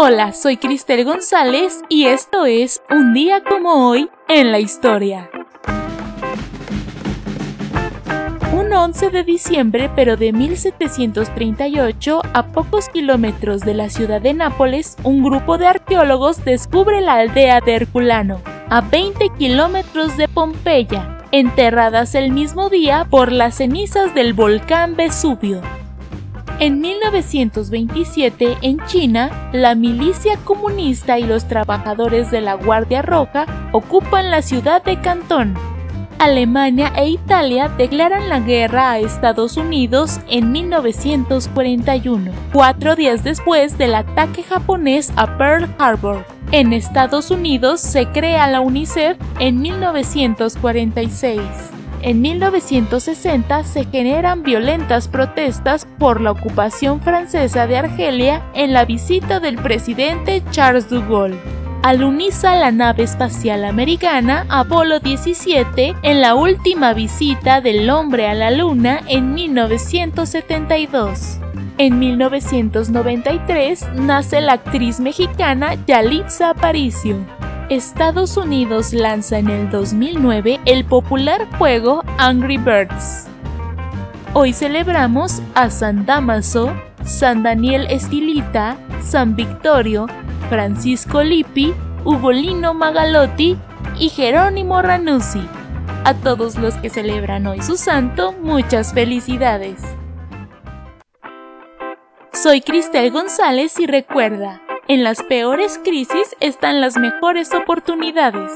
Hola, soy Cristel González y esto es Un día como hoy en la historia. Un 11 de diciembre, pero de 1738, a pocos kilómetros de la ciudad de Nápoles, un grupo de arqueólogos descubre la aldea de Herculano, a 20 kilómetros de Pompeya, enterradas el mismo día por las cenizas del volcán Vesubio. En 1927, en China, la milicia comunista y los trabajadores de la Guardia Roja ocupan la ciudad de Cantón. Alemania e Italia declaran la guerra a Estados Unidos en 1941, cuatro días después del ataque japonés a Pearl Harbor. En Estados Unidos se crea la UNICEF en 1946. En 1960 se generan violentas protestas por la ocupación francesa de Argelia en la visita del presidente Charles de Gaulle. Aluniza la nave espacial americana Apolo 17 en la última visita del hombre a la Luna en 1972. En 1993 nace la actriz mexicana Yalitza Aparicio. Estados Unidos lanza en el 2009 el popular juego Angry Birds. Hoy celebramos a San Damaso, San Daniel Estilita, San Victorio, Francisco Lippi, Ugolino Magalotti y Jerónimo Ranuzzi. A todos los que celebran hoy su santo, muchas felicidades. Soy Cristel González y recuerda, en las peores crisis están las mejores oportunidades.